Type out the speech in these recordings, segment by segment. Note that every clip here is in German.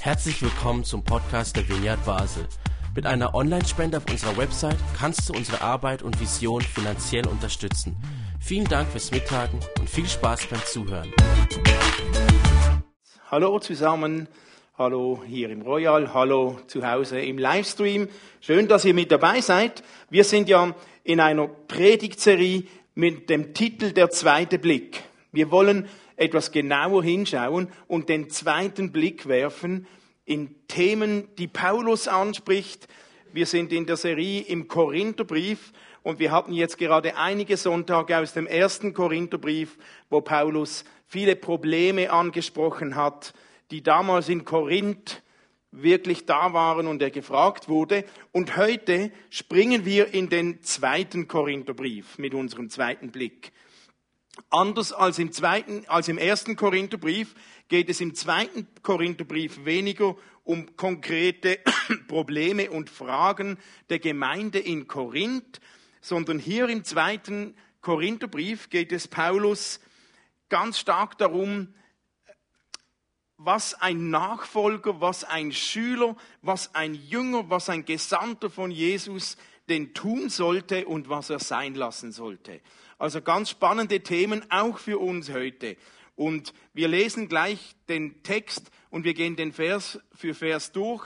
Herzlich willkommen zum Podcast der Vineyard Basel. Mit einer Online-Spende auf unserer Website kannst du unsere Arbeit und Vision finanziell unterstützen. Vielen Dank fürs Mittagen und viel Spaß beim Zuhören. Hallo zusammen, hallo hier im Royal, hallo zu Hause im Livestream. Schön, dass ihr mit dabei seid. Wir sind ja in einer Predigtserie mit dem Titel Der zweite Blick. Wir wollen etwas genauer hinschauen und den zweiten Blick werfen in Themen, die Paulus anspricht. Wir sind in der Serie im Korintherbrief und wir hatten jetzt gerade einige Sonntage aus dem ersten Korintherbrief, wo Paulus viele Probleme angesprochen hat, die damals in Korinth wirklich da waren und er gefragt wurde. Und heute springen wir in den zweiten Korintherbrief mit unserem zweiten Blick. Anders als im zweiten, als im ersten Korintherbrief geht es im zweiten Korintherbrief weniger um konkrete Probleme und Fragen der Gemeinde in Korinth, sondern hier im zweiten Korintherbrief geht es Paulus ganz stark darum, was ein Nachfolger, was ein Schüler, was ein Jünger, was ein Gesandter von Jesus denn tun sollte und was er sein lassen sollte. Also ganz spannende Themen auch für uns heute. Und wir lesen gleich den Text und wir gehen den Vers für Vers durch,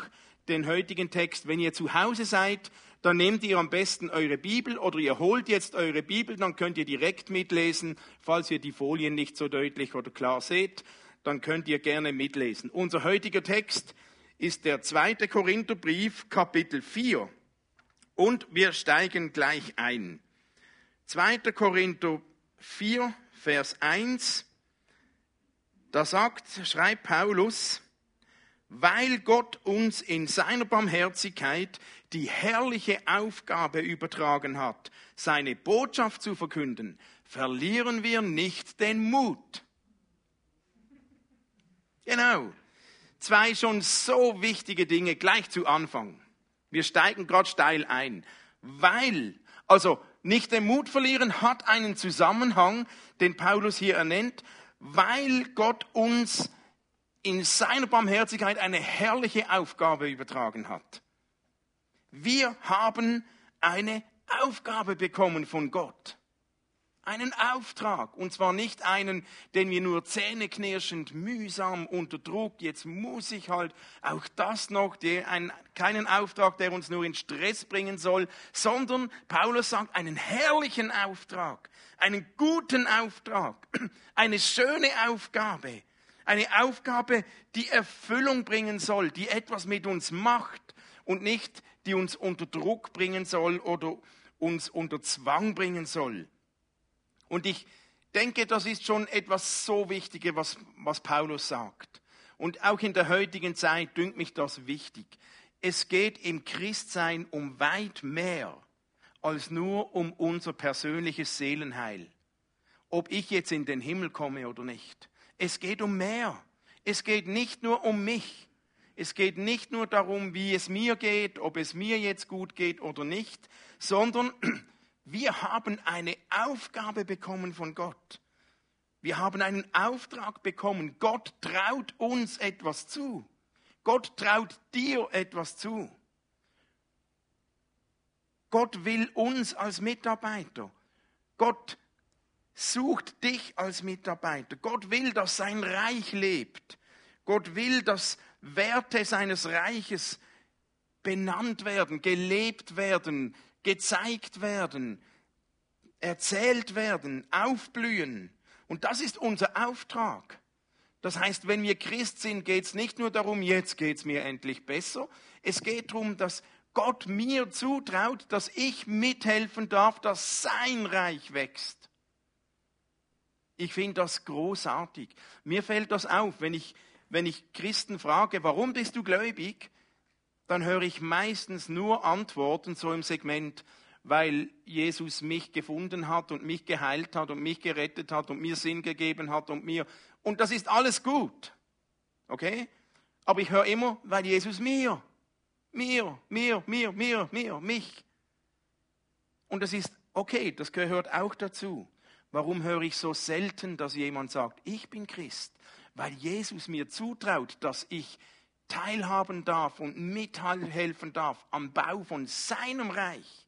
den heutigen Text. Wenn ihr zu Hause seid, dann nehmt ihr am besten eure Bibel oder ihr holt jetzt eure Bibel, dann könnt ihr direkt mitlesen, falls ihr die Folien nicht so deutlich oder klar seht, dann könnt ihr gerne mitlesen. Unser heutiger Text ist der zweite Korintherbrief, Kapitel 4. Und wir steigen gleich ein. 2. Korinther 4, Vers 1, da sagt, schreibt Paulus, weil Gott uns in seiner Barmherzigkeit die herrliche Aufgabe übertragen hat, seine Botschaft zu verkünden, verlieren wir nicht den Mut. Genau. Zwei schon so wichtige Dinge gleich zu Anfang. Wir steigen gerade steil ein. Weil, also nicht den Mut verlieren hat einen Zusammenhang, den Paulus hier ernennt, weil Gott uns in seiner Barmherzigkeit eine herrliche Aufgabe übertragen hat. Wir haben eine Aufgabe bekommen von Gott. Einen Auftrag. Und zwar nicht einen, den wir nur zähneknirschend, mühsam unter Druck, jetzt muss ich halt auch das noch, der, ein, keinen Auftrag, der uns nur in Stress bringen soll, sondern Paulus sagt, einen herrlichen Auftrag, einen guten Auftrag, eine schöne Aufgabe, eine Aufgabe, die Erfüllung bringen soll, die etwas mit uns macht und nicht, die uns unter Druck bringen soll oder uns unter Zwang bringen soll. Und ich denke, das ist schon etwas so Wichtiges, was, was Paulus sagt. Und auch in der heutigen Zeit dünkt mich das wichtig. Es geht im Christsein um weit mehr als nur um unser persönliches Seelenheil. Ob ich jetzt in den Himmel komme oder nicht. Es geht um mehr. Es geht nicht nur um mich. Es geht nicht nur darum, wie es mir geht, ob es mir jetzt gut geht oder nicht, sondern wir haben eine Aufgabe bekommen von Gott. Wir haben einen Auftrag bekommen. Gott traut uns etwas zu. Gott traut dir etwas zu. Gott will uns als Mitarbeiter. Gott sucht dich als Mitarbeiter. Gott will, dass sein Reich lebt. Gott will, dass Werte seines Reiches benannt werden, gelebt werden, gezeigt werden, erzählt werden, aufblühen. Und das ist unser Auftrag. Das heißt, wenn wir Christ sind, geht es nicht nur darum, jetzt geht es mir endlich besser. Es geht darum, dass Gott mir zutraut, dass ich mithelfen darf, dass sein Reich wächst. Ich finde das großartig. Mir fällt das auf, wenn ich, wenn ich Christen frage, warum bist du gläubig? Dann höre ich meistens nur Antworten so im Segment, weil Jesus mich gefunden hat und mich geheilt hat und mich gerettet hat und mir Sinn gegeben hat und mir. Und das ist alles gut. Okay? Aber ich höre immer, weil Jesus mir, mir, mir, mir, mir, mir, mich. Und das ist okay, das gehört auch dazu. Warum höre ich so selten, dass jemand sagt, ich bin Christ? weil Jesus mir zutraut, dass ich teilhaben darf und mithelfen darf am Bau von seinem Reich.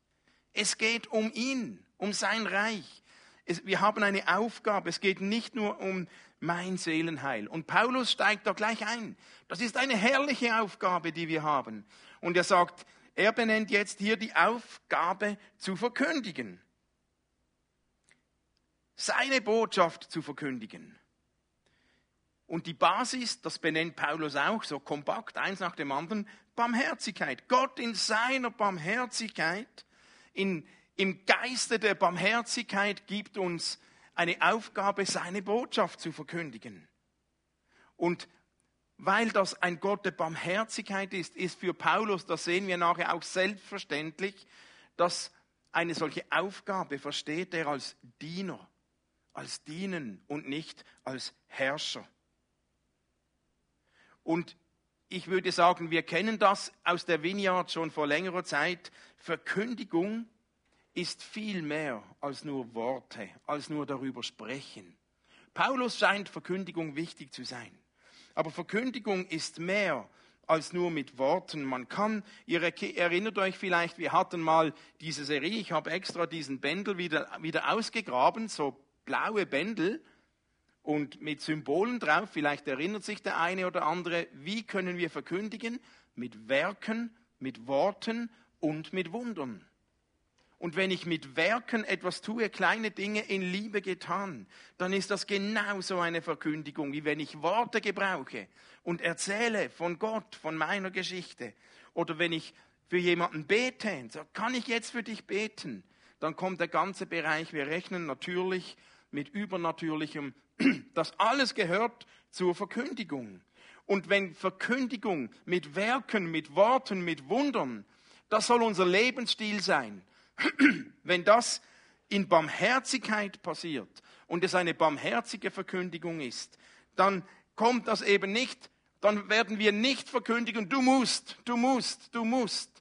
Es geht um ihn, um sein Reich. Es, wir haben eine Aufgabe. Es geht nicht nur um mein Seelenheil. Und Paulus steigt da gleich ein. Das ist eine herrliche Aufgabe, die wir haben. Und er sagt, er benennt jetzt hier die Aufgabe zu verkündigen. Seine Botschaft zu verkündigen. Und die Basis, das benennt Paulus auch so kompakt, eins nach dem anderen, Barmherzigkeit. Gott in seiner Barmherzigkeit, in, im Geiste der Barmherzigkeit gibt uns eine Aufgabe, seine Botschaft zu verkündigen. Und weil das ein Gott der Barmherzigkeit ist, ist für Paulus, das sehen wir nachher auch selbstverständlich, dass eine solche Aufgabe versteht er als Diener, als Dienen und nicht als Herrscher. Und ich würde sagen, wir kennen das aus der Vineyard schon vor längerer Zeit. Verkündigung ist viel mehr als nur Worte, als nur darüber sprechen. Paulus scheint Verkündigung wichtig zu sein. Aber Verkündigung ist mehr als nur mit Worten. Man kann, ihr erinnert euch vielleicht, wir hatten mal diese Serie, ich habe extra diesen Bändel wieder, wieder ausgegraben, so blaue Bändel, und mit Symbolen drauf, vielleicht erinnert sich der eine oder andere, wie können wir verkündigen? Mit Werken, mit Worten und mit Wundern. Und wenn ich mit Werken etwas tue, kleine Dinge in Liebe getan, dann ist das genauso eine Verkündigung, wie wenn ich Worte gebrauche und erzähle von Gott, von meiner Geschichte. Oder wenn ich für jemanden bete, so kann ich jetzt für dich beten, dann kommt der ganze Bereich, wir rechnen natürlich mit Übernatürlichem. Das alles gehört zur Verkündigung. Und wenn Verkündigung mit Werken, mit Worten, mit Wundern, das soll unser Lebensstil sein. Wenn das in Barmherzigkeit passiert und es eine barmherzige Verkündigung ist, dann kommt das eben nicht, dann werden wir nicht verkündigen, du musst, du musst, du musst,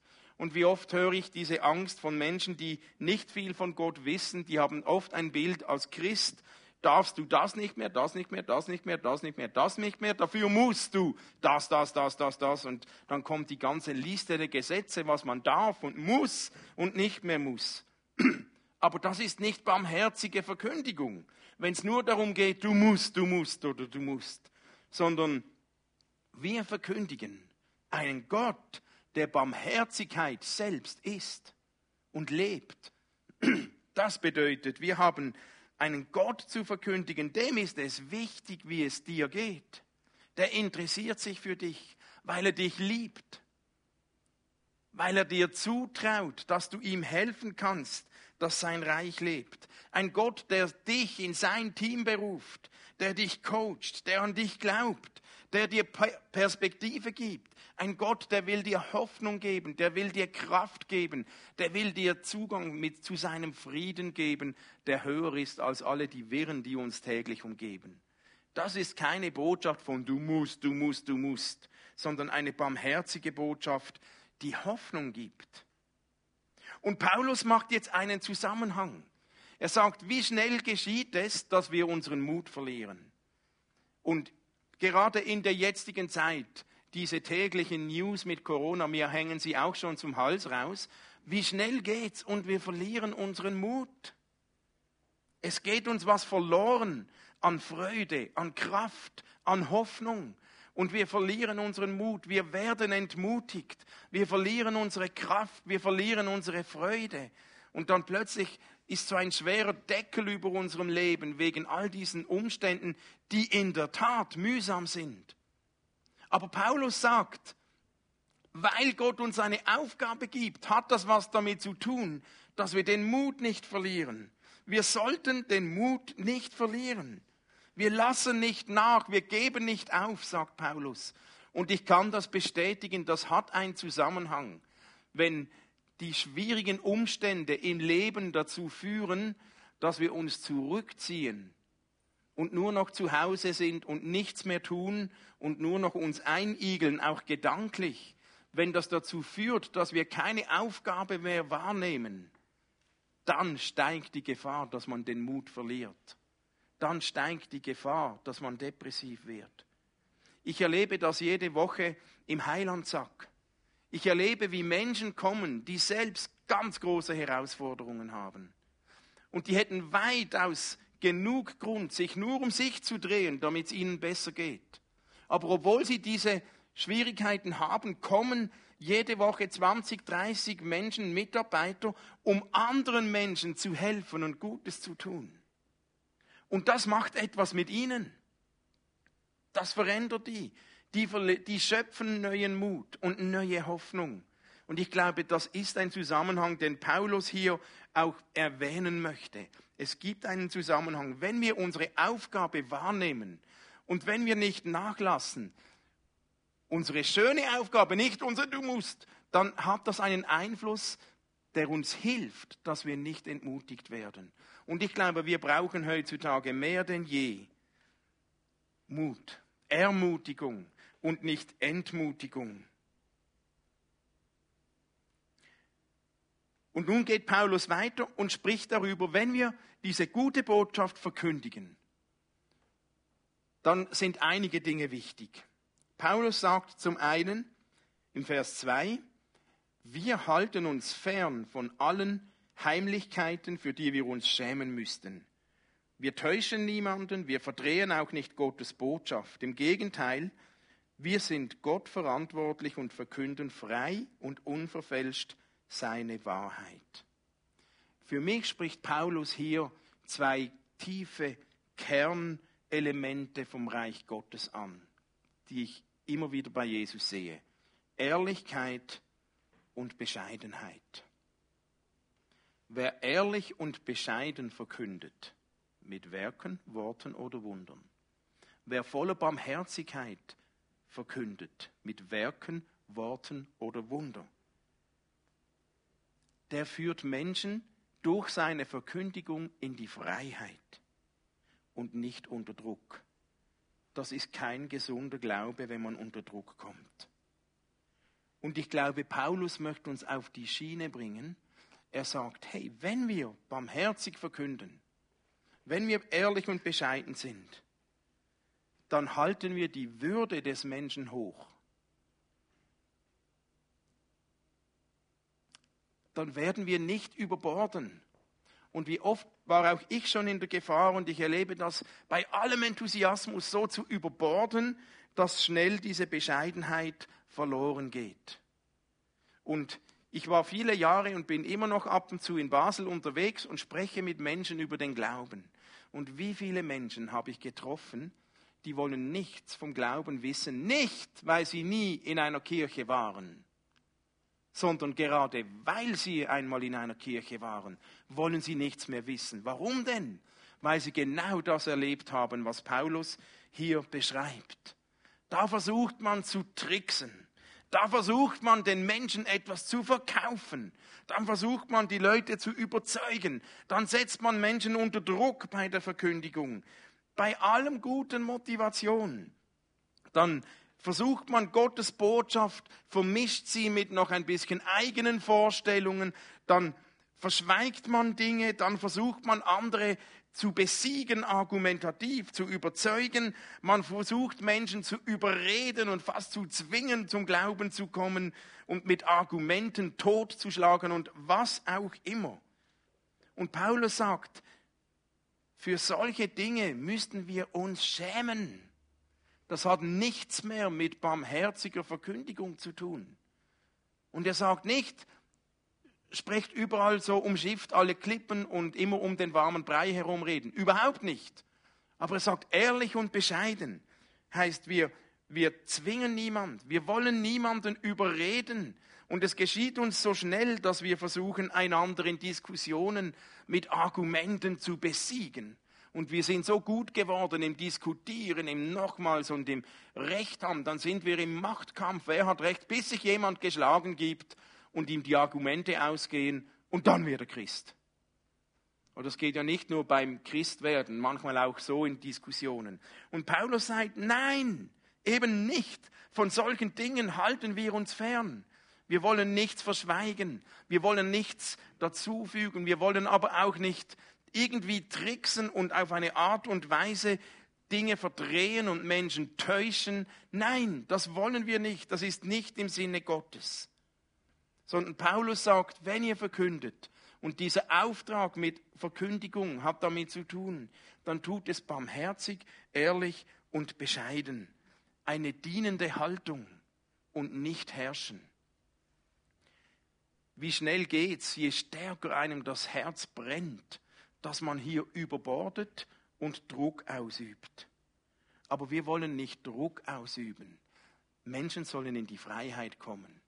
und wie oft höre ich diese Angst von Menschen, die nicht viel von Gott wissen, die haben oft ein Bild als Christ, darfst du das nicht mehr, das nicht mehr, das nicht mehr, das nicht mehr, das nicht mehr, dafür musst du das, das, das, das, das. Und dann kommt die ganze Liste der Gesetze, was man darf und muss und nicht mehr muss. Aber das ist nicht barmherzige Verkündigung, wenn es nur darum geht, du musst, du musst oder du musst, sondern wir verkündigen einen Gott, der Barmherzigkeit selbst ist und lebt. Das bedeutet, wir haben einen Gott zu verkündigen, dem ist es wichtig, wie es dir geht. Der interessiert sich für dich, weil er dich liebt, weil er dir zutraut, dass du ihm helfen kannst, dass sein Reich lebt. Ein Gott, der dich in sein Team beruft, der dich coacht, der an dich glaubt, der dir Perspektive gibt. Ein Gott, der will dir Hoffnung geben, der will dir Kraft geben, der will dir Zugang mit zu seinem Frieden geben, der höher ist als alle die Wirren, die uns täglich umgeben. Das ist keine Botschaft von du musst, du musst, du musst, sondern eine barmherzige Botschaft, die Hoffnung gibt. Und Paulus macht jetzt einen Zusammenhang. Er sagt, wie schnell geschieht es, dass wir unseren Mut verlieren? Und gerade in der jetzigen Zeit, diese täglichen News mit Corona, mir hängen sie auch schon zum Hals raus. Wie schnell geht's und wir verlieren unseren Mut. Es geht uns was verloren an Freude, an Kraft, an Hoffnung. Und wir verlieren unseren Mut, wir werden entmutigt, wir verlieren unsere Kraft, wir verlieren unsere Freude. Und dann plötzlich ist so ein schwerer Deckel über unserem Leben wegen all diesen Umständen, die in der Tat mühsam sind. Aber Paulus sagt, weil Gott uns eine Aufgabe gibt, hat das was damit zu tun, dass wir den Mut nicht verlieren. Wir sollten den Mut nicht verlieren. Wir lassen nicht nach, wir geben nicht auf, sagt Paulus. Und ich kann das bestätigen, das hat einen Zusammenhang. Wenn die schwierigen Umstände im Leben dazu führen, dass wir uns zurückziehen und nur noch zu Hause sind und nichts mehr tun und nur noch uns einigeln, auch gedanklich, wenn das dazu führt, dass wir keine Aufgabe mehr wahrnehmen, dann steigt die Gefahr, dass man den Mut verliert. Dann steigt die Gefahr, dass man depressiv wird. Ich erlebe das jede Woche im Heilandsack. Ich erlebe, wie Menschen kommen, die selbst ganz große Herausforderungen haben. Und die hätten weitaus genug Grund, sich nur um sich zu drehen, damit es ihnen besser geht. Aber obwohl sie diese Schwierigkeiten haben, kommen jede Woche 20, 30 Menschen, Mitarbeiter, um anderen Menschen zu helfen und Gutes zu tun. Und das macht etwas mit ihnen. Das verändert die. Die, die schöpfen neuen Mut und neue Hoffnung. Und ich glaube, das ist ein Zusammenhang, den Paulus hier auch erwähnen möchte. Es gibt einen Zusammenhang. Wenn wir unsere Aufgabe wahrnehmen und wenn wir nicht nachlassen, unsere schöne Aufgabe, nicht unser Du musst, dann hat das einen Einfluss, der uns hilft, dass wir nicht entmutigt werden. Und ich glaube, wir brauchen heutzutage mehr denn je Mut, Ermutigung und nicht Entmutigung. Und nun geht Paulus weiter und spricht darüber, wenn wir diese gute Botschaft verkündigen, dann sind einige Dinge wichtig. Paulus sagt zum einen im Vers 2, wir halten uns fern von allen Heimlichkeiten, für die wir uns schämen müssten. Wir täuschen niemanden, wir verdrehen auch nicht Gottes Botschaft. Im Gegenteil, wir sind Gott verantwortlich und verkünden frei und unverfälscht seine Wahrheit. Für mich spricht Paulus hier zwei tiefe Kernelemente vom Reich Gottes an, die ich immer wieder bei Jesus sehe. Ehrlichkeit und Bescheidenheit. Wer ehrlich und bescheiden verkündet, mit Werken, Worten oder Wundern. Wer voller Barmherzigkeit verkündet, mit Werken, Worten oder Wundern, der führt Menschen durch seine Verkündigung in die Freiheit und nicht unter Druck das ist kein gesunder Glaube, wenn man unter Druck kommt. Und ich glaube, Paulus möchte uns auf die Schiene bringen. Er sagt, hey, wenn wir barmherzig verkünden, wenn wir ehrlich und bescheiden sind, dann halten wir die Würde des Menschen hoch. Dann werden wir nicht überborden. Und wie oft war auch ich schon in der Gefahr und ich erlebe das bei allem Enthusiasmus so zu überborden, dass schnell diese Bescheidenheit verloren geht. Und ich war viele Jahre und bin immer noch ab und zu in Basel unterwegs und spreche mit Menschen über den Glauben. Und wie viele Menschen habe ich getroffen, die wollen nichts vom Glauben wissen, nicht weil sie nie in einer Kirche waren, sondern gerade weil sie einmal in einer Kirche waren, wollen sie nichts mehr wissen. Warum denn? Weil sie genau das erlebt haben, was Paulus hier beschreibt. Da versucht man zu tricksen. Da versucht man den Menschen etwas zu verkaufen. Dann versucht man die Leute zu überzeugen. Dann setzt man Menschen unter Druck bei der Verkündigung. Bei allem guten Motivation. Dann versucht man Gottes Botschaft, vermischt sie mit noch ein bisschen eigenen Vorstellungen, dann verschweigt man Dinge, dann versucht man andere zu besiegen, argumentativ zu überzeugen, man versucht Menschen zu überreden und fast zu zwingen, zum Glauben zu kommen und mit Argumenten totzuschlagen und was auch immer. Und Paulus sagt, für solche Dinge müssten wir uns schämen das hat nichts mehr mit barmherziger Verkündigung zu tun. Und er sagt nicht, sprecht überall so umschifft alle Klippen und immer um den warmen Brei herumreden. Überhaupt nicht. Aber er sagt ehrlich und bescheiden. Heißt, wir, wir zwingen niemand. Wir wollen niemanden überreden. Und es geschieht uns so schnell, dass wir versuchen, einander in Diskussionen mit Argumenten zu besiegen. Und wir sind so gut geworden im Diskutieren, im Nochmals und im Recht haben. Dann sind wir im Machtkampf. Wer hat Recht? Bis sich jemand geschlagen gibt und ihm die Argumente ausgehen und dann wird er Christ. Und das geht ja nicht nur beim Christwerden, manchmal auch so in Diskussionen. Und Paulus sagt, nein, eben nicht. Von solchen Dingen halten wir uns fern. Wir wollen nichts verschweigen. Wir wollen nichts dazufügen. Wir wollen aber auch nicht irgendwie tricksen und auf eine Art und Weise Dinge verdrehen und Menschen täuschen. Nein, das wollen wir nicht. Das ist nicht im Sinne Gottes. Sondern Paulus sagt, wenn ihr verkündet, und dieser Auftrag mit Verkündigung hat damit zu tun, dann tut es barmherzig, ehrlich und bescheiden. Eine dienende Haltung und nicht herrschen. Wie schnell geht's, je stärker einem das Herz brennt, dass man hier überbordet und Druck ausübt. Aber wir wollen nicht Druck ausüben. Menschen sollen in die Freiheit kommen.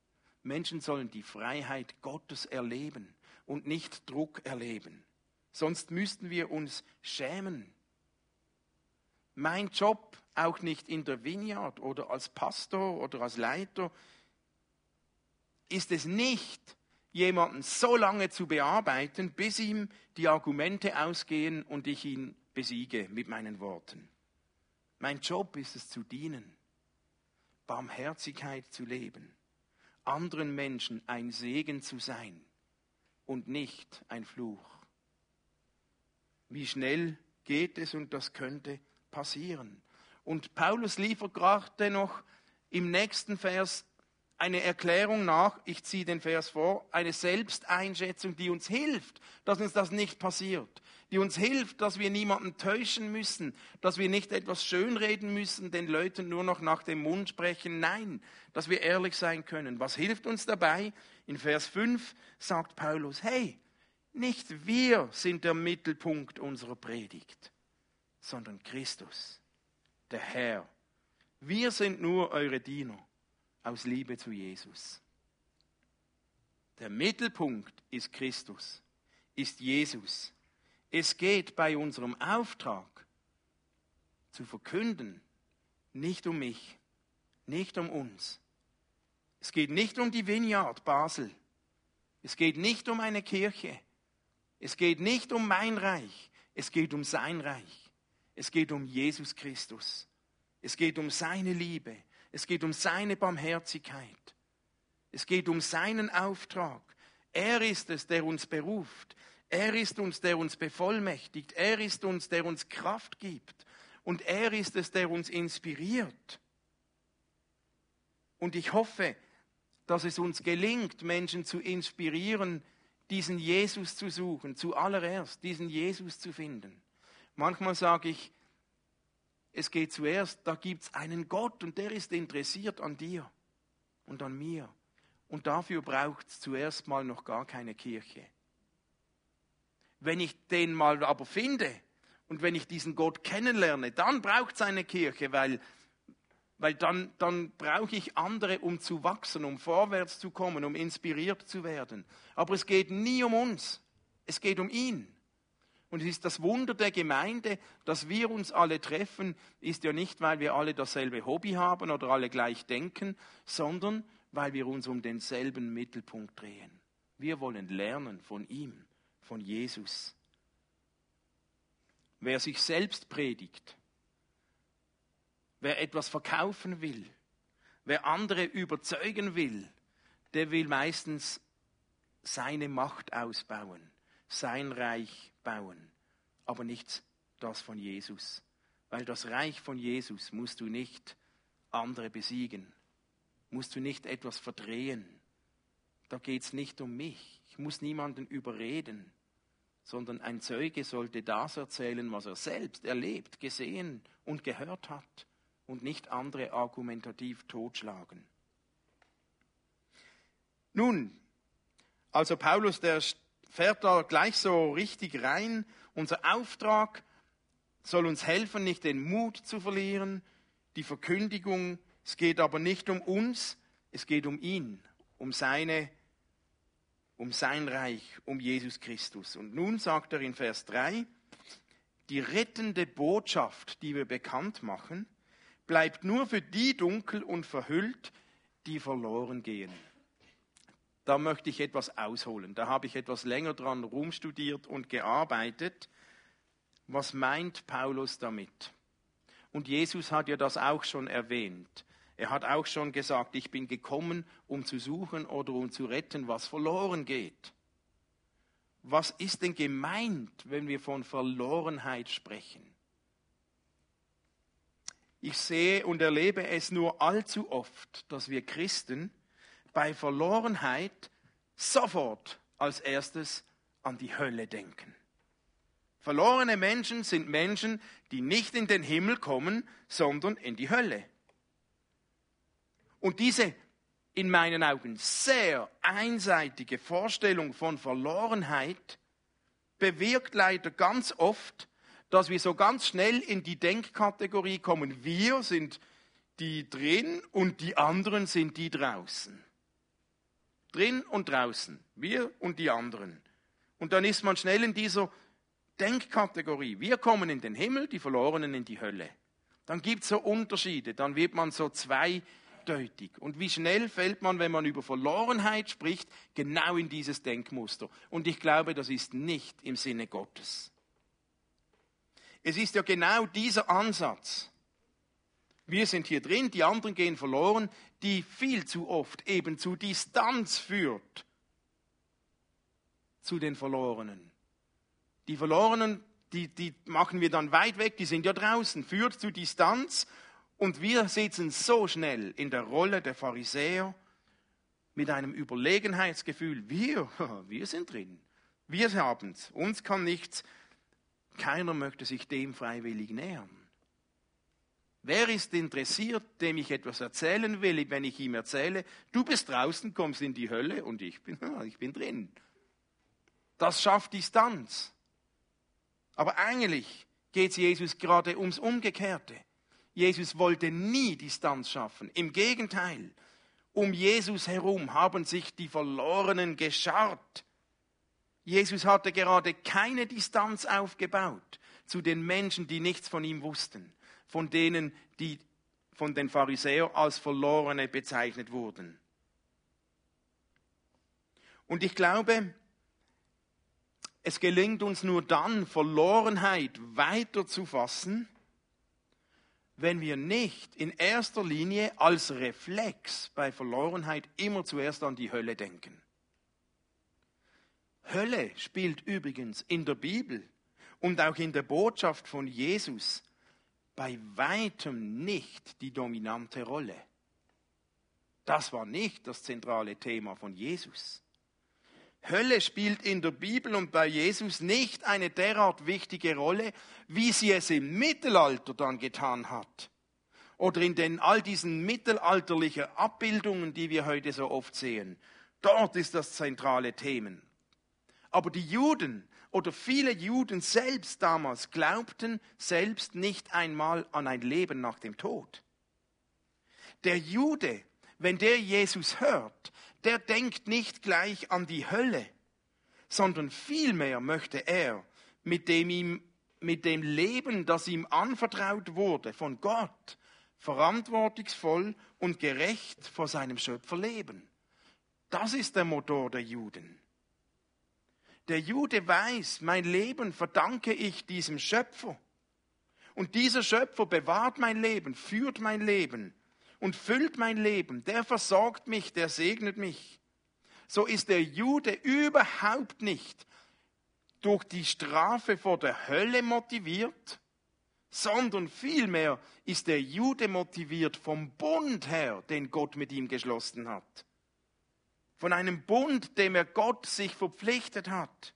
Menschen sollen die Freiheit Gottes erleben und nicht Druck erleben. Sonst müssten wir uns schämen. Mein Job, auch nicht in der Vineyard oder als Pastor oder als Leiter, ist es nicht, jemanden so lange zu bearbeiten, bis ihm die Argumente ausgehen und ich ihn besiege mit meinen Worten. Mein Job ist es zu dienen, Barmherzigkeit zu leben, anderen Menschen ein Segen zu sein und nicht ein Fluch. Wie schnell geht es und das könnte passieren. Und Paulus liefert gerade noch im nächsten Vers eine Erklärung nach, ich ziehe den Vers vor, eine Selbsteinschätzung, die uns hilft, dass uns das nicht passiert, die uns hilft, dass wir niemanden täuschen müssen, dass wir nicht etwas schönreden müssen, den Leuten nur noch nach dem Mund sprechen, nein, dass wir ehrlich sein können. Was hilft uns dabei? In Vers 5 sagt Paulus, hey, nicht wir sind der Mittelpunkt unserer Predigt, sondern Christus, der Herr. Wir sind nur eure Diener aus Liebe zu Jesus. Der Mittelpunkt ist Christus, ist Jesus. Es geht bei unserem Auftrag zu verkünden nicht um mich, nicht um uns. Es geht nicht um die Vineyard Basel. Es geht nicht um eine Kirche. Es geht nicht um mein Reich. Es geht um sein Reich. Es geht um Jesus Christus. Es geht um seine Liebe. Es geht um seine Barmherzigkeit. Es geht um seinen Auftrag. Er ist es, der uns beruft. Er ist uns, der uns bevollmächtigt. Er ist uns, der uns Kraft gibt. Und er ist es, der uns inspiriert. Und ich hoffe, dass es uns gelingt, Menschen zu inspirieren, diesen Jesus zu suchen, zuallererst diesen Jesus zu finden. Manchmal sage ich, es geht zuerst, da gibt's einen Gott und der ist interessiert an dir und an mir. Und dafür braucht's zuerst mal noch gar keine Kirche. Wenn ich den mal aber finde und wenn ich diesen Gott kennenlerne, dann braucht's eine Kirche, weil, weil dann, dann brauche ich andere, um zu wachsen, um vorwärts zu kommen, um inspiriert zu werden. Aber es geht nie um uns. Es geht um ihn. Und es ist das Wunder der Gemeinde, dass wir uns alle treffen, ist ja nicht, weil wir alle dasselbe Hobby haben oder alle gleich denken, sondern weil wir uns um denselben Mittelpunkt drehen. Wir wollen lernen von ihm, von Jesus. Wer sich selbst predigt, wer etwas verkaufen will, wer andere überzeugen will, der will meistens seine Macht ausbauen sein Reich bauen, aber nicht das von Jesus. Weil das Reich von Jesus musst du nicht andere besiegen, musst du nicht etwas verdrehen. Da geht es nicht um mich. Ich muss niemanden überreden, sondern ein Zeuge sollte das erzählen, was er selbst erlebt, gesehen und gehört hat und nicht andere argumentativ totschlagen. Nun, also Paulus, der fährt da gleich so richtig rein. Unser Auftrag soll uns helfen, nicht den Mut zu verlieren, die Verkündigung. Es geht aber nicht um uns, es geht um ihn, um seine, um sein Reich, um Jesus Christus. Und nun sagt er in Vers 3, die rettende Botschaft, die wir bekannt machen, bleibt nur für die dunkel und verhüllt, die verloren gehen da möchte ich etwas ausholen. Da habe ich etwas länger dran rumstudiert und gearbeitet. Was meint Paulus damit? Und Jesus hat ja das auch schon erwähnt. Er hat auch schon gesagt, ich bin gekommen, um zu suchen oder um zu retten, was verloren geht. was ist denn gemeint, wenn wir von Verlorenheit sprechen? Ich sehe und erlebe es nur allzu oft, dass wir Christen bei Verlorenheit sofort als erstes an die Hölle denken. Verlorene Menschen sind Menschen, die nicht in den Himmel kommen, sondern in die Hölle. Und diese in meinen Augen sehr einseitige Vorstellung von Verlorenheit bewirkt leider ganz oft, dass wir so ganz schnell in die Denkkategorie kommen, wir sind die drin und die anderen sind die draußen. Drin und draußen, wir und die anderen. Und dann ist man schnell in dieser Denkkategorie. Wir kommen in den Himmel, die Verlorenen in die Hölle. Dann gibt es so Unterschiede, dann wird man so zweideutig. Und wie schnell fällt man, wenn man über Verlorenheit spricht, genau in dieses Denkmuster. Und ich glaube, das ist nicht im Sinne Gottes. Es ist ja genau dieser Ansatz. Wir sind hier drin, die anderen gehen verloren, die viel zu oft eben zu Distanz führt zu den Verlorenen. Die Verlorenen, die, die machen wir dann weit weg, die sind ja draußen, führt zu Distanz und wir sitzen so schnell in der Rolle der Pharisäer mit einem Überlegenheitsgefühl. Wir, wir sind drin. Wir haben's. Uns kann nichts keiner möchte sich dem freiwillig nähern. Wer ist interessiert, dem ich etwas erzählen will, wenn ich ihm erzähle, du bist draußen, kommst in die Hölle und ich bin, ich bin drin. Das schafft Distanz. Aber eigentlich geht es Jesus gerade ums Umgekehrte. Jesus wollte nie Distanz schaffen. Im Gegenteil, um Jesus herum haben sich die Verlorenen gescharrt. Jesus hatte gerade keine Distanz aufgebaut zu den Menschen, die nichts von ihm wussten, von denen, die von den Pharisäern als Verlorene bezeichnet wurden. Und ich glaube, es gelingt uns nur dann, Verlorenheit weiter zu fassen, wenn wir nicht in erster Linie als Reflex bei Verlorenheit immer zuerst an die Hölle denken. Hölle spielt übrigens in der Bibel und auch in der Botschaft von Jesus bei weitem nicht die dominante Rolle. Das war nicht das zentrale Thema von Jesus. Hölle spielt in der Bibel und bei Jesus nicht eine derart wichtige Rolle, wie sie es im Mittelalter dann getan hat. Oder in den all diesen mittelalterlichen Abbildungen, die wir heute so oft sehen. Dort ist das zentrale Thema. Aber die Juden oder viele Juden selbst damals glaubten selbst nicht einmal an ein Leben nach dem Tod. Der Jude, wenn der Jesus hört, der denkt nicht gleich an die Hölle, sondern vielmehr möchte er mit dem ihm, mit dem Leben, das ihm anvertraut wurde von Gott, verantwortungsvoll und gerecht vor seinem Schöpfer leben. Das ist der Motor der Juden. Der Jude weiß, mein Leben verdanke ich diesem Schöpfer. Und dieser Schöpfer bewahrt mein Leben, führt mein Leben und füllt mein Leben. Der versorgt mich, der segnet mich. So ist der Jude überhaupt nicht durch die Strafe vor der Hölle motiviert, sondern vielmehr ist der Jude motiviert vom Bund her, den Gott mit ihm geschlossen hat von einem Bund, dem er Gott sich verpflichtet hat.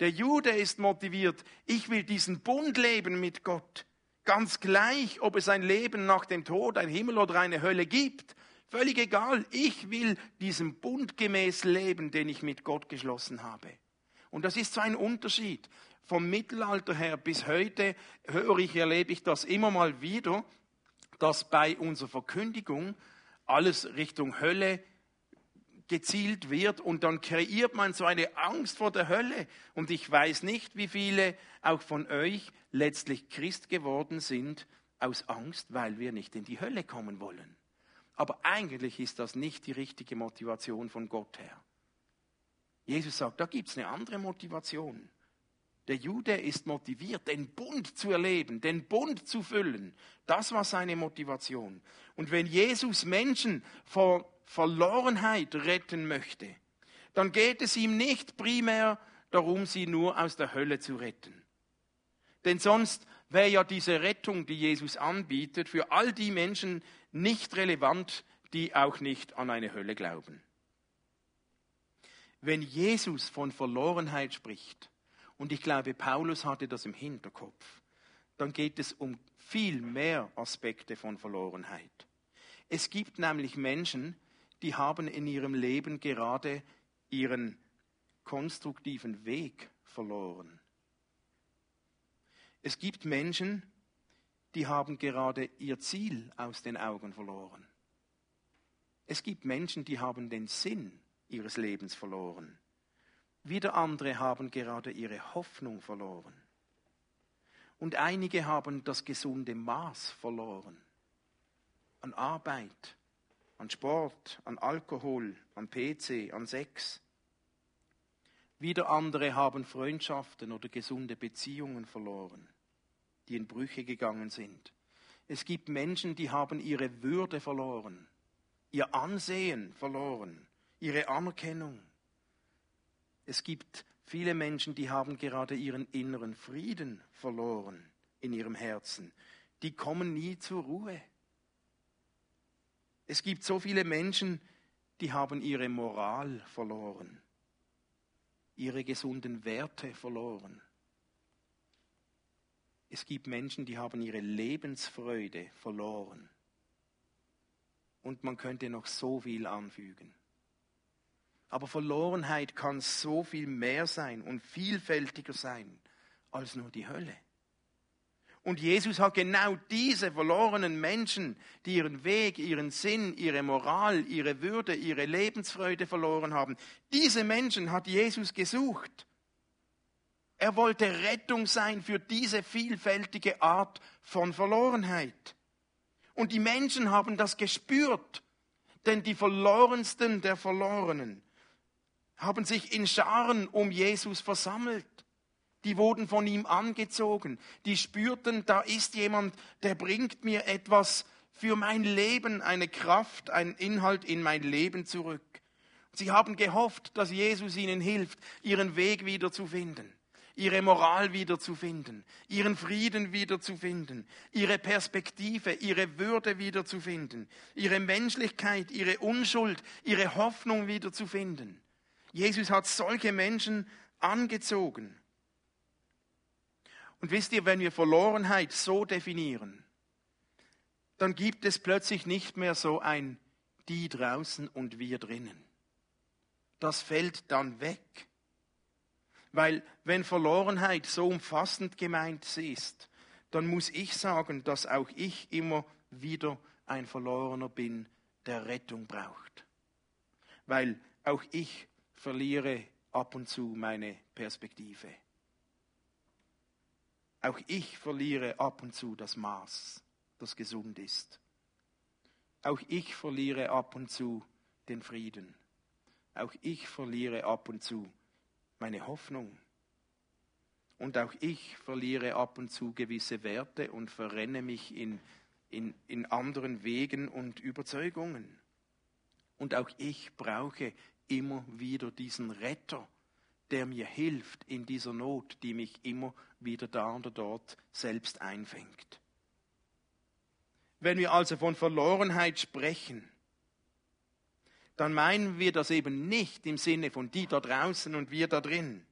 Der Jude ist motiviert, ich will diesen Bund leben mit Gott. Ganz gleich, ob es ein Leben nach dem Tod, ein Himmel oder eine Hölle gibt. Völlig egal, ich will diesem Bund gemäß leben, den ich mit Gott geschlossen habe. Und das ist so ein Unterschied. Vom Mittelalter her bis heute höre ich, erlebe ich das immer mal wieder, dass bei unserer Verkündigung alles Richtung Hölle, gezielt wird und dann kreiert man so eine Angst vor der Hölle. Und ich weiß nicht, wie viele auch von euch letztlich Christ geworden sind aus Angst, weil wir nicht in die Hölle kommen wollen. Aber eigentlich ist das nicht die richtige Motivation von Gott her. Jesus sagt, da gibt's eine andere Motivation. Der Jude ist motiviert, den Bund zu erleben, den Bund zu füllen. Das war seine Motivation. Und wenn Jesus Menschen vor Verlorenheit retten möchte, dann geht es ihm nicht primär darum, sie nur aus der Hölle zu retten. Denn sonst wäre ja diese Rettung, die Jesus anbietet, für all die Menschen nicht relevant, die auch nicht an eine Hölle glauben. Wenn Jesus von Verlorenheit spricht, und ich glaube, Paulus hatte das im Hinterkopf, dann geht es um viel mehr Aspekte von Verlorenheit. Es gibt nämlich Menschen, die haben in ihrem Leben gerade ihren konstruktiven Weg verloren. Es gibt Menschen, die haben gerade ihr Ziel aus den Augen verloren. Es gibt Menschen, die haben den Sinn ihres Lebens verloren. Wieder andere haben gerade ihre Hoffnung verloren. Und einige haben das gesunde Maß verloren. An Arbeit, an Sport, an Alkohol, an PC, an Sex. Wieder andere haben Freundschaften oder gesunde Beziehungen verloren, die in Brüche gegangen sind. Es gibt Menschen, die haben ihre Würde verloren, ihr Ansehen verloren, ihre Anerkennung. Es gibt viele Menschen, die haben gerade ihren inneren Frieden verloren in ihrem Herzen. Die kommen nie zur Ruhe. Es gibt so viele Menschen, die haben ihre Moral verloren ihre gesunden Werte verloren. Es gibt Menschen, die haben ihre Lebensfreude verloren. Und man könnte noch so viel anfügen. Aber Verlorenheit kann so viel mehr sein und vielfältiger sein als nur die Hölle. Und Jesus hat genau diese verlorenen Menschen, die ihren Weg, ihren Sinn, ihre Moral, ihre Würde, ihre Lebensfreude verloren haben, diese Menschen hat Jesus gesucht. Er wollte Rettung sein für diese vielfältige Art von Verlorenheit. Und die Menschen haben das gespürt, denn die verlorensten der Verlorenen haben sich in Scharen um Jesus versammelt die wurden von ihm angezogen. Die spürten, da ist jemand, der bringt mir etwas für mein Leben, eine Kraft, einen Inhalt in mein Leben zurück. Sie haben gehofft, dass Jesus ihnen hilft, ihren Weg wiederzufinden, ihre Moral wiederzufinden, ihren Frieden wiederzufinden, ihre Perspektive, ihre Würde wiederzufinden, ihre Menschlichkeit, ihre Unschuld, ihre Hoffnung wiederzufinden. Jesus hat solche Menschen angezogen. Und wisst ihr, wenn wir Verlorenheit so definieren, dann gibt es plötzlich nicht mehr so ein die draußen und wir drinnen. Das fällt dann weg. Weil wenn Verlorenheit so umfassend gemeint ist, dann muss ich sagen, dass auch ich immer wieder ein Verlorener bin, der Rettung braucht. Weil auch ich verliere ab und zu meine Perspektive. Auch ich verliere ab und zu das Maß, das gesund ist. Auch ich verliere ab und zu den Frieden. Auch ich verliere ab und zu meine Hoffnung. Und auch ich verliere ab und zu gewisse Werte und verrenne mich in, in, in anderen Wegen und Überzeugungen. Und auch ich brauche immer wieder diesen Retter, der mir hilft in dieser Not, die mich immer wieder da oder dort selbst einfängt. Wenn wir also von Verlorenheit sprechen, dann meinen wir das eben nicht im Sinne von die da draußen und wir da drin.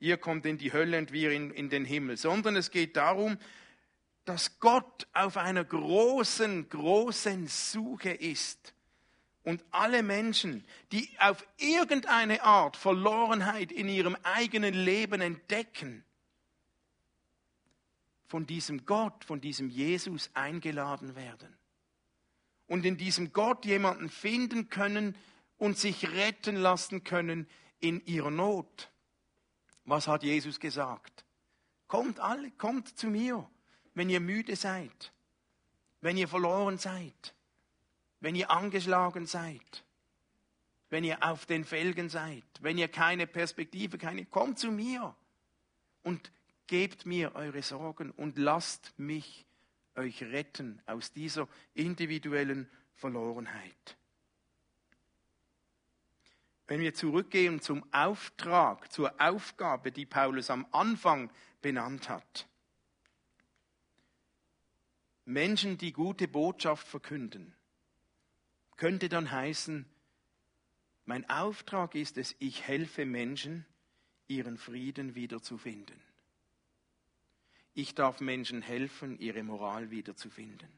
Ihr kommt in die Hölle und wir in, in den Himmel, sondern es geht darum, dass Gott auf einer großen, großen Suche ist und alle Menschen, die auf irgendeine Art Verlorenheit in ihrem eigenen Leben entdecken, von diesem Gott, von diesem Jesus eingeladen werden. Und in diesem Gott jemanden finden können und sich retten lassen können in ihrer Not. Was hat Jesus gesagt? Kommt alle, kommt zu mir, wenn ihr müde seid, wenn ihr verloren seid wenn ihr angeschlagen seid, wenn ihr auf den Felgen seid, wenn ihr keine Perspektive, keine, kommt zu mir und gebt mir eure Sorgen und lasst mich euch retten aus dieser individuellen Verlorenheit. Wenn wir zurückgehen zum Auftrag, zur Aufgabe, die Paulus am Anfang benannt hat. Menschen, die gute Botschaft verkünden, könnte dann heißen, mein Auftrag ist es, ich helfe Menschen, ihren Frieden wiederzufinden. Ich darf Menschen helfen, ihre Moral wiederzufinden.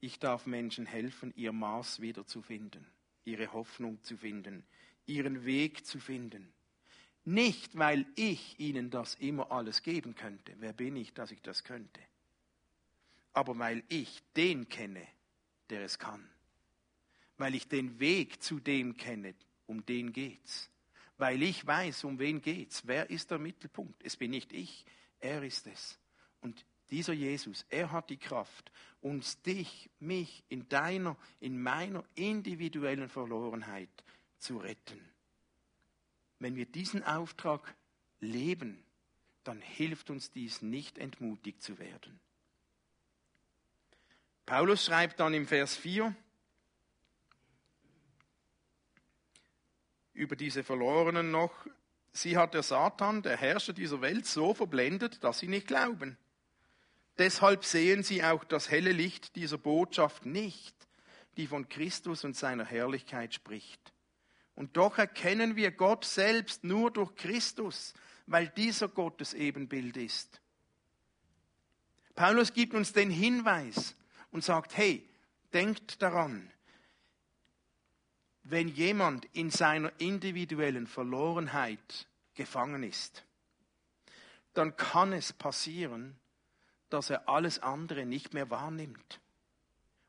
Ich darf Menschen helfen, ihr Maß wiederzufinden, ihre Hoffnung zu finden, ihren Weg zu finden. Nicht, weil ich ihnen das immer alles geben könnte. Wer bin ich, dass ich das könnte? Aber weil ich den kenne, der es kann. Weil ich den Weg zu dem kenne, um den geht's. Weil ich weiß, um wen geht's. Wer ist der Mittelpunkt? Es bin nicht ich, er ist es. Und dieser Jesus, er hat die Kraft, uns dich, mich in deiner, in meiner individuellen Verlorenheit zu retten. Wenn wir diesen Auftrag leben, dann hilft uns dies nicht entmutigt zu werden. Paulus schreibt dann im Vers 4 über diese Verlorenen noch, sie hat der Satan, der Herrscher dieser Welt, so verblendet, dass sie nicht glauben. Deshalb sehen sie auch das helle Licht dieser Botschaft nicht, die von Christus und seiner Herrlichkeit spricht. Und doch erkennen wir Gott selbst nur durch Christus, weil dieser Gottes Ebenbild ist. Paulus gibt uns den Hinweis und sagt, hey, denkt daran, wenn jemand in seiner individuellen Verlorenheit gefangen ist, dann kann es passieren, dass er alles andere nicht mehr wahrnimmt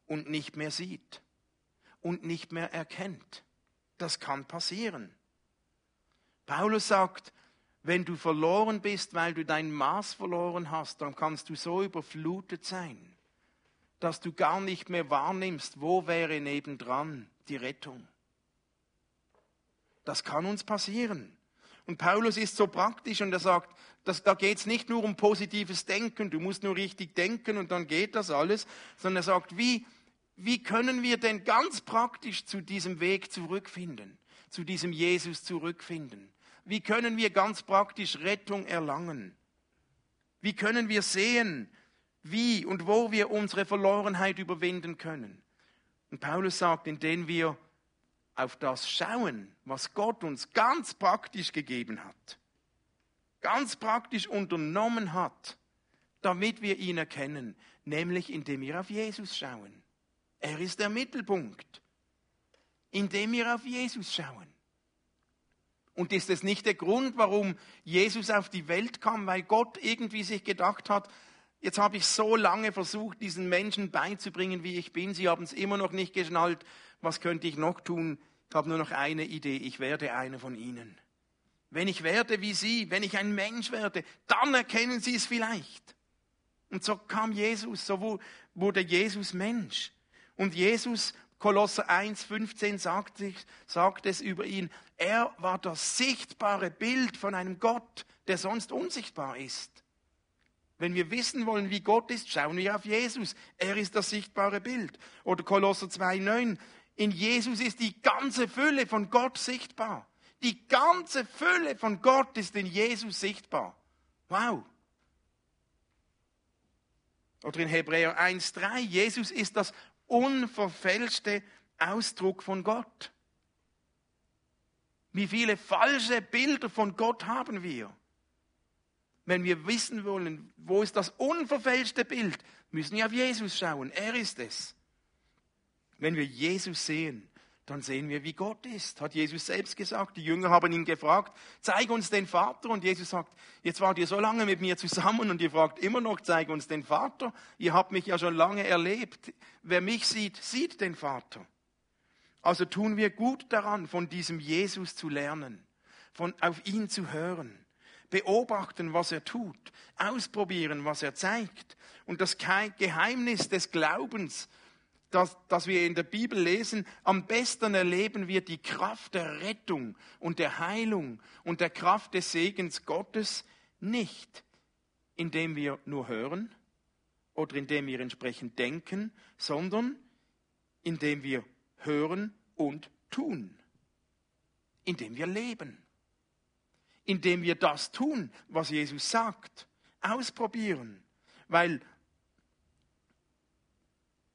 und nicht mehr sieht und nicht mehr erkennt. Das kann passieren. Paulus sagt, wenn du verloren bist, weil du dein Maß verloren hast, dann kannst du so überflutet sein, dass du gar nicht mehr wahrnimmst, wo wäre nebendran die Rettung. Das kann uns passieren. Und Paulus ist so praktisch und er sagt, dass, da geht es nicht nur um positives Denken, du musst nur richtig denken und dann geht das alles, sondern er sagt, wie, wie können wir denn ganz praktisch zu diesem Weg zurückfinden, zu diesem Jesus zurückfinden? Wie können wir ganz praktisch Rettung erlangen? Wie können wir sehen, wie und wo wir unsere Verlorenheit überwinden können? Und Paulus sagt, indem wir auf das schauen, was Gott uns ganz praktisch gegeben hat, ganz praktisch unternommen hat, damit wir ihn erkennen, nämlich indem wir auf Jesus schauen. Er ist der Mittelpunkt. Indem wir auf Jesus schauen. Und ist es nicht der Grund, warum Jesus auf die Welt kam, weil Gott irgendwie sich gedacht hat, jetzt habe ich so lange versucht, diesen Menschen beizubringen, wie ich bin, sie haben es immer noch nicht geschnallt, was könnte ich noch tun? Ich habe nur noch eine Idee, ich werde einer von ihnen. Wenn ich werde wie sie, wenn ich ein Mensch werde, dann erkennen sie es vielleicht. Und so kam Jesus, so wurde Jesus Mensch. Und Jesus, Kolosser 1, 15 sagt, sagt es über ihn, er war das sichtbare Bild von einem Gott, der sonst unsichtbar ist. Wenn wir wissen wollen, wie Gott ist, schauen wir auf Jesus. Er ist das sichtbare Bild. Oder Kolosser 2, 9. In Jesus ist die ganze Fülle von Gott sichtbar. Die ganze Fülle von Gott ist in Jesus sichtbar. Wow. Oder in Hebräer 1,3, Jesus ist das unverfälschte Ausdruck von Gott. Wie viele falsche Bilder von Gott haben wir? Wenn wir wissen wollen, wo ist das unverfälschte Bild, müssen wir auf Jesus schauen. Er ist es. Wenn wir Jesus sehen, dann sehen wir, wie Gott ist. Hat Jesus selbst gesagt. Die Jünger haben ihn gefragt, zeig uns den Vater. Und Jesus sagt, jetzt wart ihr so lange mit mir zusammen und ihr fragt immer noch, zeig uns den Vater. Ihr habt mich ja schon lange erlebt. Wer mich sieht, sieht den Vater. Also tun wir gut daran, von diesem Jesus zu lernen, von auf ihn zu hören, beobachten, was er tut, ausprobieren, was er zeigt und das Geheimnis des Glaubens das, das wir in der Bibel lesen, am besten erleben wir die Kraft der Rettung und der Heilung und der Kraft des Segens Gottes nicht, indem wir nur hören oder indem wir entsprechend denken, sondern indem wir hören und tun. Indem wir leben. Indem wir das tun, was Jesus sagt. Ausprobieren. Weil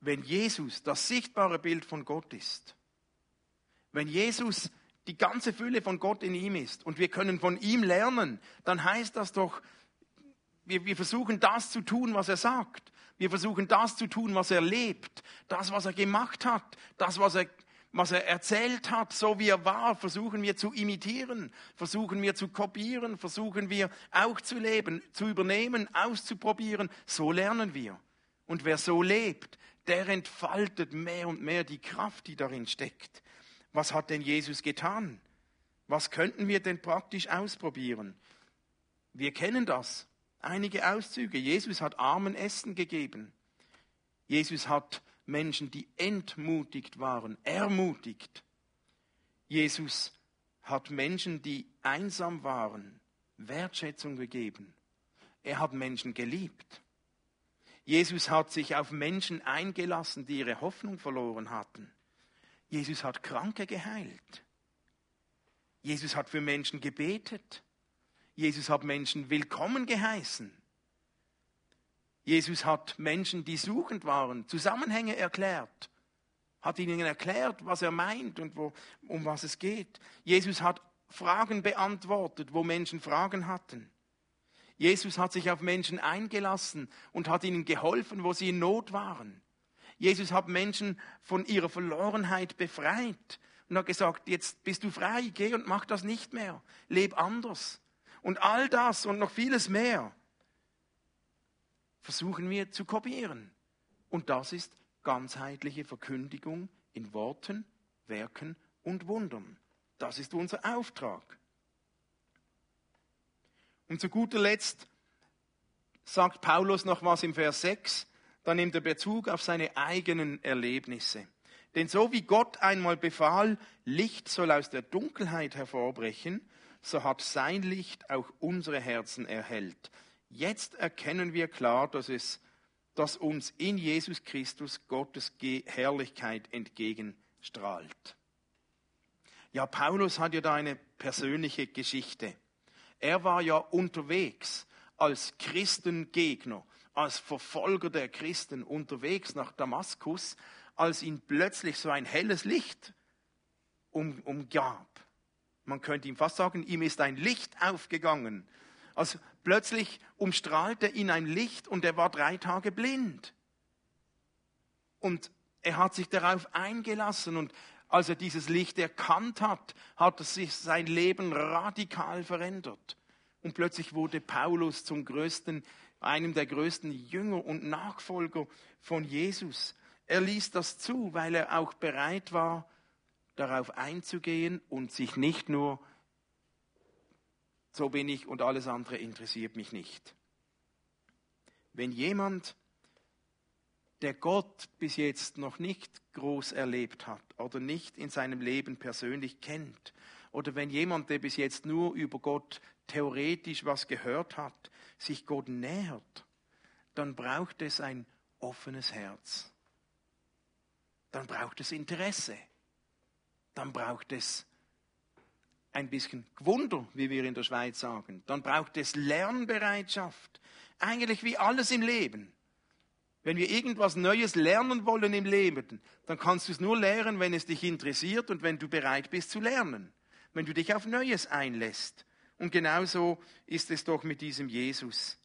wenn Jesus das sichtbare Bild von Gott ist, wenn Jesus die ganze Fülle von Gott in ihm ist und wir können von ihm lernen, dann heißt das doch, wir, wir versuchen das zu tun, was er sagt. Wir versuchen das zu tun, was er lebt. Das, was er gemacht hat. Das, was er, was er erzählt hat, so wie er war, versuchen wir zu imitieren. Versuchen wir zu kopieren. Versuchen wir auch zu leben, zu übernehmen, auszuprobieren. So lernen wir. Und wer so lebt, der entfaltet mehr und mehr die Kraft, die darin steckt. Was hat denn Jesus getan? Was könnten wir denn praktisch ausprobieren? Wir kennen das. Einige Auszüge. Jesus hat Armen Essen gegeben. Jesus hat Menschen, die entmutigt waren, ermutigt. Jesus hat Menschen, die einsam waren, Wertschätzung gegeben. Er hat Menschen geliebt. Jesus hat sich auf Menschen eingelassen, die ihre Hoffnung verloren hatten. Jesus hat Kranke geheilt. Jesus hat für Menschen gebetet. Jesus hat Menschen willkommen geheißen. Jesus hat Menschen, die suchend waren, Zusammenhänge erklärt, hat ihnen erklärt, was er meint und wo, um was es geht. Jesus hat Fragen beantwortet, wo Menschen Fragen hatten. Jesus hat sich auf Menschen eingelassen und hat ihnen geholfen, wo sie in Not waren. Jesus hat Menschen von ihrer Verlorenheit befreit und hat gesagt, jetzt bist du frei, geh und mach das nicht mehr, leb anders. Und all das und noch vieles mehr versuchen wir zu kopieren. Und das ist ganzheitliche Verkündigung in Worten, Werken und Wundern. Das ist unser Auftrag. Und zu guter Letzt sagt Paulus noch was im Vers 6, da nimmt er Bezug auf seine eigenen Erlebnisse. Denn so wie Gott einmal befahl, Licht soll aus der Dunkelheit hervorbrechen, so hat sein Licht auch unsere Herzen erhellt. Jetzt erkennen wir klar, dass es, dass uns in Jesus Christus Gottes Herrlichkeit entgegenstrahlt. Ja, Paulus hat ja da eine persönliche Geschichte. Er war ja unterwegs als Christengegner, als Verfolger der Christen unterwegs nach Damaskus, als ihn plötzlich so ein helles Licht um, umgab. Man könnte ihm fast sagen, ihm ist ein Licht aufgegangen. Also plötzlich umstrahlte ihn ein Licht und er war drei Tage blind. Und er hat sich darauf eingelassen und als er dieses Licht erkannt hat, hat sich sein Leben radikal verändert. Und plötzlich wurde Paulus zum größten, einem der größten Jünger und Nachfolger von Jesus. Er ließ das zu, weil er auch bereit war, darauf einzugehen und sich nicht nur, so bin ich und alles andere interessiert mich nicht. Wenn jemand der Gott bis jetzt noch nicht groß erlebt hat oder nicht in seinem Leben persönlich kennt, oder wenn jemand, der bis jetzt nur über Gott theoretisch was gehört hat, sich Gott nähert, dann braucht es ein offenes Herz. Dann braucht es Interesse. Dann braucht es ein bisschen Gewunder, wie wir in der Schweiz sagen. Dann braucht es Lernbereitschaft. Eigentlich wie alles im Leben. Wenn wir irgendwas Neues lernen wollen im Leben, dann kannst du es nur lernen, wenn es dich interessiert und wenn du bereit bist zu lernen. Wenn du dich auf Neues einlässt. Und genauso ist es doch mit diesem Jesus.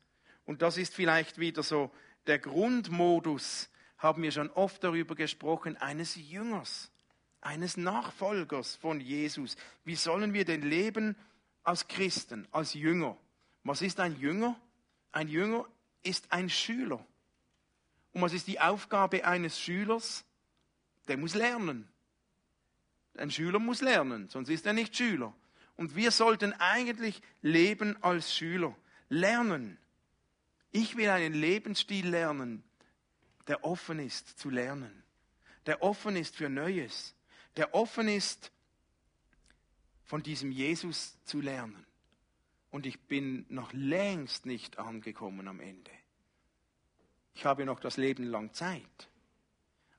Und das ist vielleicht wieder so der Grundmodus, haben wir schon oft darüber gesprochen, eines Jüngers, eines Nachfolgers von Jesus. Wie sollen wir denn leben als Christen, als Jünger? Was ist ein Jünger? Ein Jünger ist ein Schüler. Und was ist die Aufgabe eines Schülers? Der muss lernen. Ein Schüler muss lernen, sonst ist er nicht Schüler. Und wir sollten eigentlich leben als Schüler. Lernen. Ich will einen Lebensstil lernen, der offen ist zu lernen. Der offen ist für Neues. Der offen ist, von diesem Jesus zu lernen. Und ich bin noch längst nicht angekommen am Ende. Ich habe noch das Leben lang Zeit.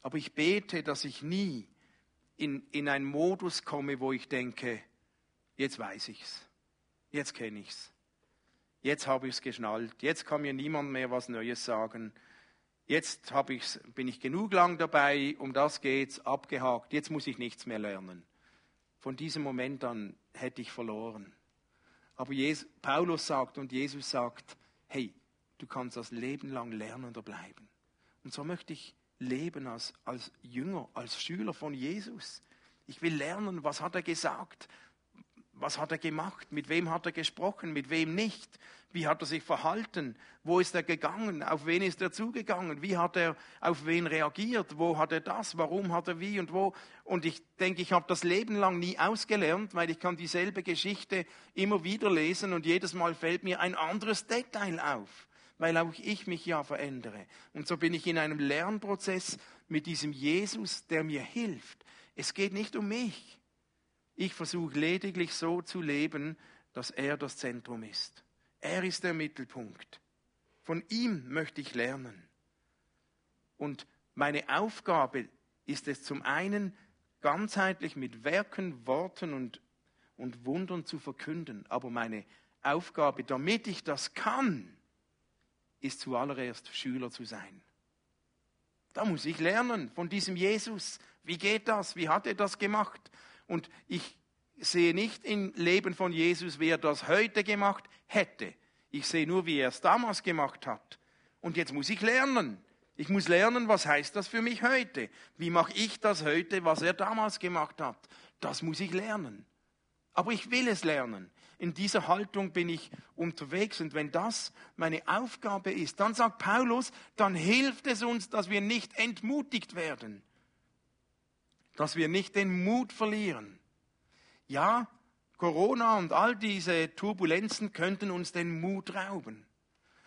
Aber ich bete, dass ich nie in, in einen Modus komme, wo ich denke, jetzt weiß ich's. Jetzt kenne ich's. Jetzt habe ich's geschnallt. Jetzt kann mir niemand mehr was Neues sagen. Jetzt ich's, bin ich genug lang dabei, um das geht's, abgehakt. Jetzt muss ich nichts mehr lernen. Von diesem Moment an hätte ich verloren. Aber Jesus, Paulus sagt und Jesus sagt, hey, du kannst das Leben lang Lernender bleiben. Und so möchte ich leben als, als Jünger, als Schüler von Jesus. Ich will lernen, was hat er gesagt? Was hat er gemacht? Mit wem hat er gesprochen? Mit wem nicht? Wie hat er sich verhalten? Wo ist er gegangen? Auf wen ist er zugegangen? Wie hat er auf wen reagiert? Wo hat er das? Warum hat er wie und wo? Und ich denke, ich habe das Leben lang nie ausgelernt, weil ich kann dieselbe Geschichte immer wieder lesen und jedes Mal fällt mir ein anderes Detail auf, weil auch ich mich ja verändere. Und so bin ich in einem Lernprozess mit diesem Jesus, der mir hilft. Es geht nicht um mich. Ich versuche lediglich so zu leben, dass er das Zentrum ist. Er ist der Mittelpunkt. Von ihm möchte ich lernen. Und meine Aufgabe ist es zum einen, ganzheitlich mit Werken, Worten und, und Wundern zu verkünden. Aber meine Aufgabe, damit ich das kann, ist zuallererst Schüler zu sein. Da muss ich lernen von diesem Jesus. Wie geht das? Wie hat er das gemacht? Und ich sehe nicht im Leben von Jesus, wie er das heute gemacht hätte. Ich sehe nur, wie er es damals gemacht hat. Und jetzt muss ich lernen. Ich muss lernen, was heißt das für mich heute? Wie mache ich das heute, was er damals gemacht hat? Das muss ich lernen. Aber ich will es lernen. In dieser Haltung bin ich unterwegs. Und wenn das meine Aufgabe ist, dann sagt Paulus, dann hilft es uns, dass wir nicht entmutigt werden dass wir nicht den Mut verlieren. Ja, Corona und all diese Turbulenzen könnten uns den Mut rauben.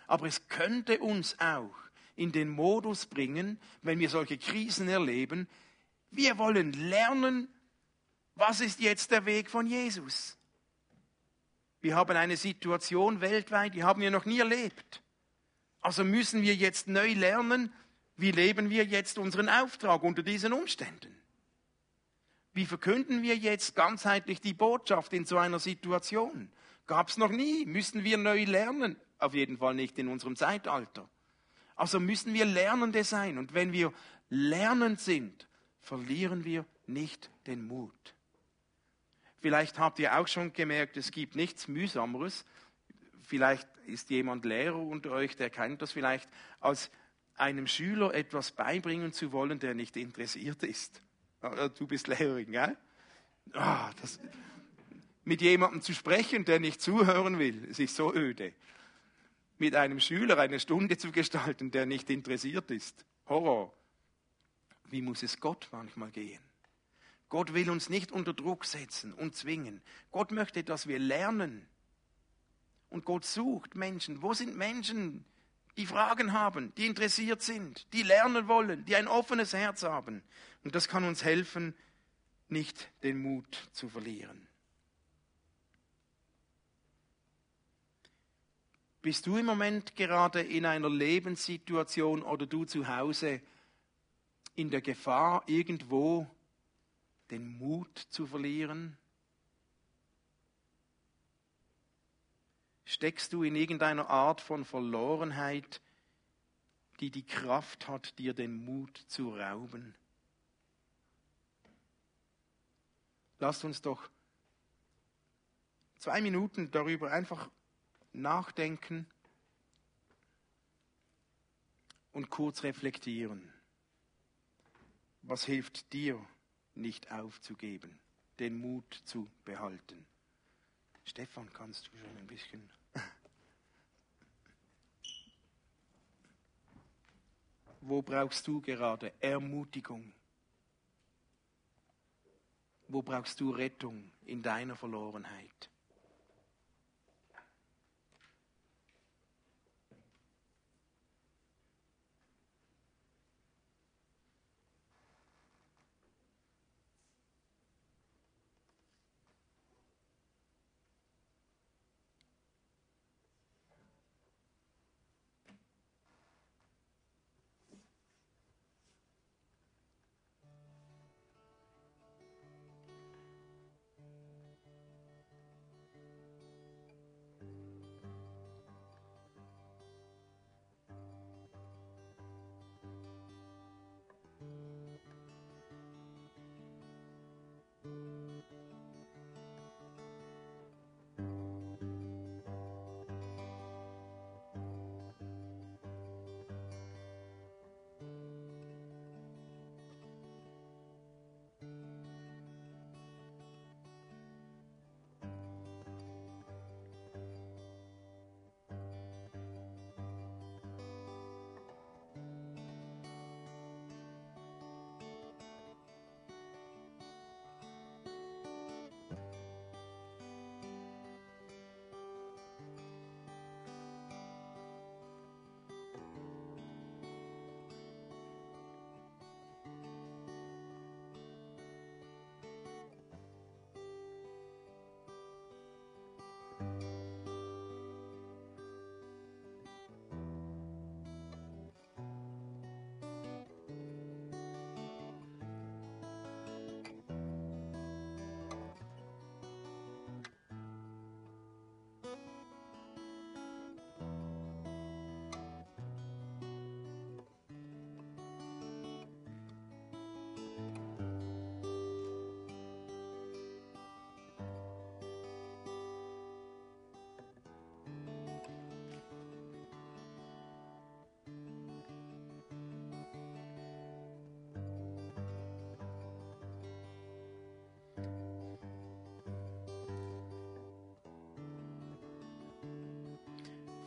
Aber es könnte uns auch in den Modus bringen, wenn wir solche Krisen erleben, wir wollen lernen, was ist jetzt der Weg von Jesus. Wir haben eine Situation weltweit, die haben wir noch nie erlebt. Also müssen wir jetzt neu lernen, wie leben wir jetzt unseren Auftrag unter diesen Umständen. Wie verkünden wir jetzt ganzheitlich die Botschaft in so einer Situation? Gab's noch nie. Müssen wir neu lernen? Auf jeden Fall nicht in unserem Zeitalter. Also müssen wir Lernende sein. Und wenn wir lernend sind, verlieren wir nicht den Mut. Vielleicht habt ihr auch schon gemerkt, es gibt nichts mühsameres. Vielleicht ist jemand Lehrer unter euch, der kennt das vielleicht, als einem Schüler etwas beibringen zu wollen, der nicht interessiert ist. Du bist Lehrerin, gell? Ah, das, mit jemandem zu sprechen, der nicht zuhören will, es ist so öde. Mit einem Schüler eine Stunde zu gestalten, der nicht interessiert ist. Horror. Wie muss es Gott manchmal gehen? Gott will uns nicht unter Druck setzen und zwingen. Gott möchte, dass wir lernen. Und Gott sucht Menschen. Wo sind Menschen, die Fragen haben, die interessiert sind, die lernen wollen, die ein offenes Herz haben. Und das kann uns helfen, nicht den Mut zu verlieren. Bist du im Moment gerade in einer Lebenssituation oder du zu Hause in der Gefahr, irgendwo den Mut zu verlieren? Steckst du in irgendeiner Art von Verlorenheit, die die Kraft hat, dir den Mut zu rauben? Lasst uns doch zwei Minuten darüber einfach nachdenken und kurz reflektieren. Was hilft dir, nicht aufzugeben, den Mut zu behalten? Stefan, kannst du schon ein bisschen Wo brauchst du gerade Ermutigung? Wo brauchst du Rettung in deiner Verlorenheit?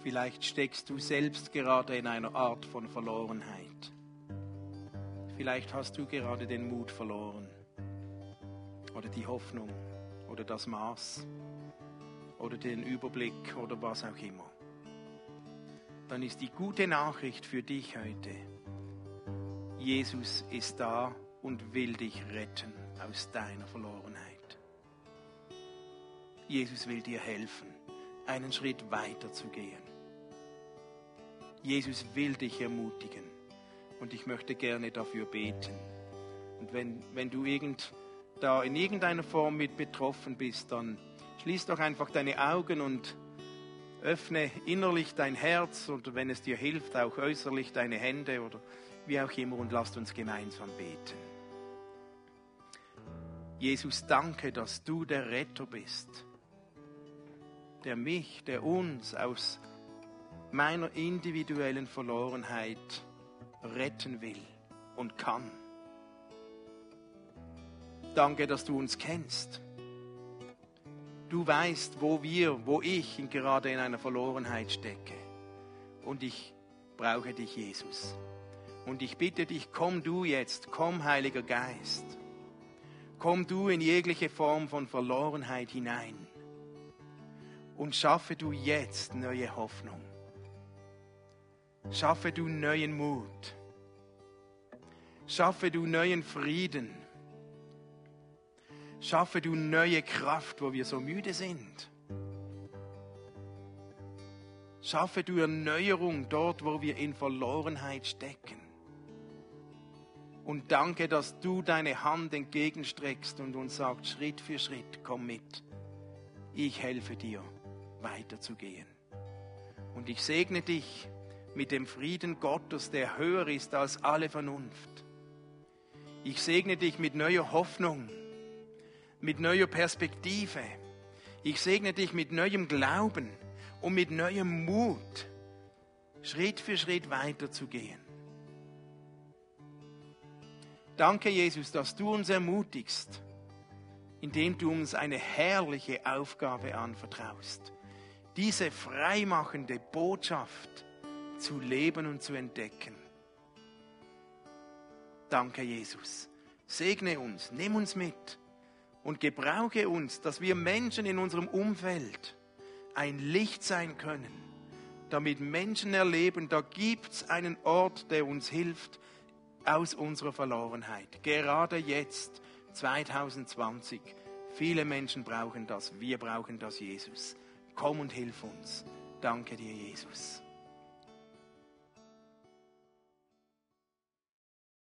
Vielleicht steckst du selbst gerade in einer Art von Verlorenheit. Vielleicht hast du gerade den Mut verloren oder die Hoffnung oder das Maß oder den Überblick oder was auch immer. Dann ist die gute Nachricht für dich heute, Jesus ist da und will dich retten aus deiner Verlorenheit. Jesus will dir helfen, einen Schritt weiter zu gehen. Jesus will dich ermutigen und ich möchte gerne dafür beten. Und wenn, wenn du irgend, da in irgendeiner Form mit betroffen bist, dann schließ doch einfach deine Augen und öffne innerlich dein Herz und wenn es dir hilft, auch äußerlich deine Hände oder wie auch immer und lasst uns gemeinsam beten. Jesus, danke, dass du der Retter bist, der mich, der uns aus meiner individuellen Verlorenheit retten will und kann. Danke, dass du uns kennst. Du weißt, wo wir, wo ich gerade in einer Verlorenheit stecke. Und ich brauche dich, Jesus. Und ich bitte dich, komm du jetzt, komm, Heiliger Geist. Komm du in jegliche Form von Verlorenheit hinein. Und schaffe du jetzt neue Hoffnung. Schaffe du neuen Mut. Schaffe du neuen Frieden. Schaffe du neue Kraft, wo wir so müde sind. Schaffe du Erneuerung dort, wo wir in Verlorenheit stecken. Und danke, dass du deine Hand entgegenstreckst und uns sagst, Schritt für Schritt, komm mit. Ich helfe dir, weiterzugehen. Und ich segne dich mit dem Frieden Gottes, der höher ist als alle Vernunft. Ich segne dich mit neuer Hoffnung, mit neuer Perspektive. Ich segne dich mit neuem Glauben und mit neuem Mut, Schritt für Schritt weiterzugehen. Danke, Jesus, dass du uns ermutigst, indem du uns eine herrliche Aufgabe anvertraust. Diese freimachende Botschaft, zu leben und zu entdecken. Danke, Jesus. Segne uns, nimm uns mit und gebrauche uns, dass wir Menschen in unserem Umfeld ein Licht sein können, damit Menschen erleben, da gibt's einen Ort, der uns hilft aus unserer Verlorenheit. Gerade jetzt, 2020. Viele Menschen brauchen das. Wir brauchen das, Jesus. Komm und hilf uns. Danke dir, Jesus.